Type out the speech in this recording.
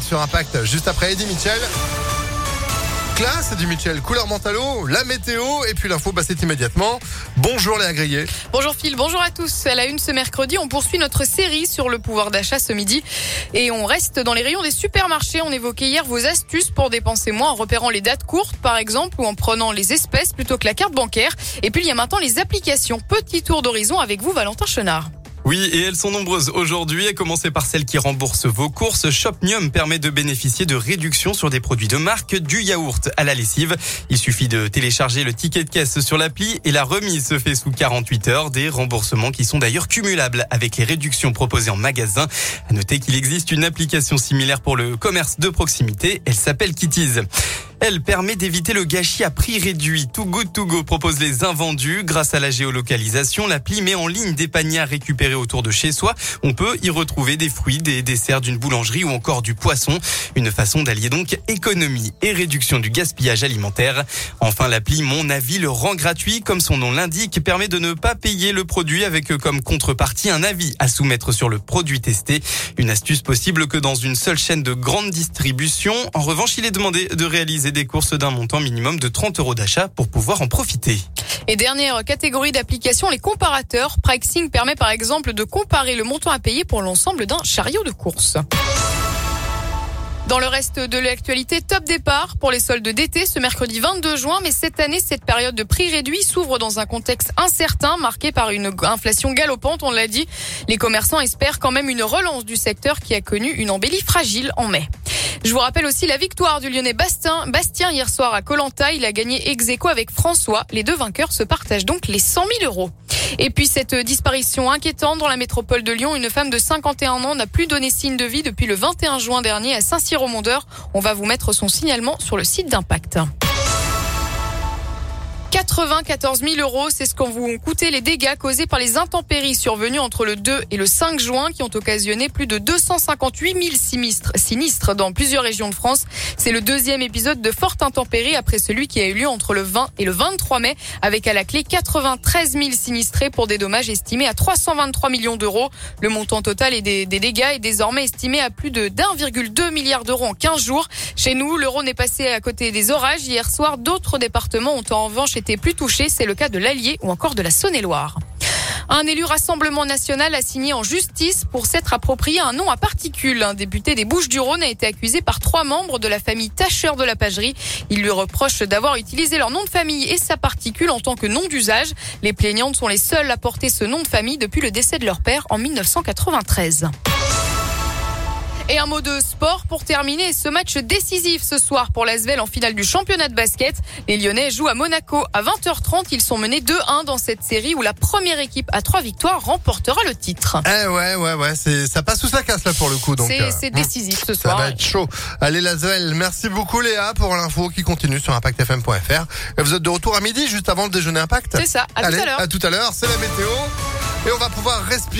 Sur Impact, juste après Eddie Mitchell. Classe du Mitchell, couleur mentalo, la météo et puis l'info, bah, c'est immédiatement. Bonjour les agréés. Bonjour Phil, bonjour à tous. À la une ce mercredi, on poursuit notre série sur le pouvoir d'achat ce midi et on reste dans les rayons des supermarchés. On évoquait hier vos astuces pour dépenser moins en repérant les dates courtes par exemple ou en prenant les espèces plutôt que la carte bancaire. Et puis il y a maintenant les applications. Petit tour d'horizon avec vous Valentin Chenard. Oui, et elles sont nombreuses aujourd'hui, à commencer par celles qui remboursent vos courses. Shopnium permet de bénéficier de réductions sur des produits de marque, du yaourt à la lessive. Il suffit de télécharger le ticket de caisse sur l'appli et la remise se fait sous 48 heures. Des remboursements qui sont d'ailleurs cumulables avec les réductions proposées en magasin. À noter qu'il existe une application similaire pour le commerce de proximité. Elle s'appelle Kitties. Elle permet d'éviter le gâchis à prix réduit. Too Good To Go propose les invendus. Grâce à la géolocalisation, l'appli met en ligne des paniers à récupérer autour de chez soi. On peut y retrouver des fruits, des desserts d'une boulangerie ou encore du poisson. Une façon d'allier donc économie et réduction du gaspillage alimentaire. Enfin, l'appli Mon Avis le rend gratuit. Comme son nom l'indique, permet de ne pas payer le produit avec comme contrepartie un avis à soumettre sur le produit testé. Une astuce possible que dans une seule chaîne de grande distribution. En revanche, il est demandé de réaliser des courses d'un montant minimum de 30 euros d'achat pour pouvoir en profiter. Et dernière catégorie d'applications, les comparateurs. Pricing permet par exemple de comparer le montant à payer pour l'ensemble d'un chariot de course. Dans le reste de l'actualité, top départ pour les soldes d'été ce mercredi 22 juin. Mais cette année, cette période de prix réduit s'ouvre dans un contexte incertain marqué par une inflation galopante. On l'a dit, les commerçants espèrent quand même une relance du secteur qui a connu une embellie fragile en mai. Je vous rappelle aussi la victoire du Lyonnais Bastien, Bastien hier soir à Colanta. Il a gagné ex avec François. Les deux vainqueurs se partagent donc les 100 000 euros. Et puis cette disparition inquiétante dans la métropole de Lyon, une femme de 51 ans n'a plus donné signe de vie depuis le 21 juin dernier à Saint-Cyr-au-Mondeur. On va vous mettre son signalement sur le site d'Impact. 94 000 euros, c'est ce qu'ont vous coûté les dégâts causés par les intempéries survenus entre le 2 et le 5 juin qui ont occasionné plus de 258 000 sinistres, sinistres dans plusieurs régions de France. C'est le deuxième épisode de forte intempérie après celui qui a eu lieu entre le 20 et le 23 mai avec à la clé 93 000 sinistrés pour des dommages estimés à 323 millions d'euros. Le montant total des, des dégâts est désormais estimé à plus de 1,2 milliard d'euros en 15 jours. Chez nous, l'euro n'est passé à côté des orages. Hier soir, d'autres départements ont en revanche été plus touchés. C'est le cas de l'Allier ou encore de la Saône-et-Loire. Un élu Rassemblement national a signé en justice pour s'être approprié un nom à particules. Un député des Bouches-du-Rhône a été accusé par trois membres de la famille Tacheur de la Pagerie. Il lui reproche d'avoir utilisé leur nom de famille et sa particule en tant que nom d'usage. Les plaignantes sont les seules à porter ce nom de famille depuis le décès de leur père en 1993. Et un mot de sport pour terminer ce match décisif ce soir pour l'Asvel en finale du championnat de basket. Les Lyonnais jouent à Monaco à 20h30. Ils sont menés 2-1 dans cette série où la première équipe à trois victoires remportera le titre. Eh ouais, ouais, ouais, ça passe sous sa casse là pour le coup. C'est, euh, décisif ce soir. Ça va être chaud. Allez l'Asvel, merci beaucoup Léa pour l'info qui continue sur impactfm.fr. Vous êtes de retour à midi juste avant le déjeuner Impact C'est ça, à Allez, tout à l'heure. À tout à l'heure, c'est la météo et on va pouvoir respirer.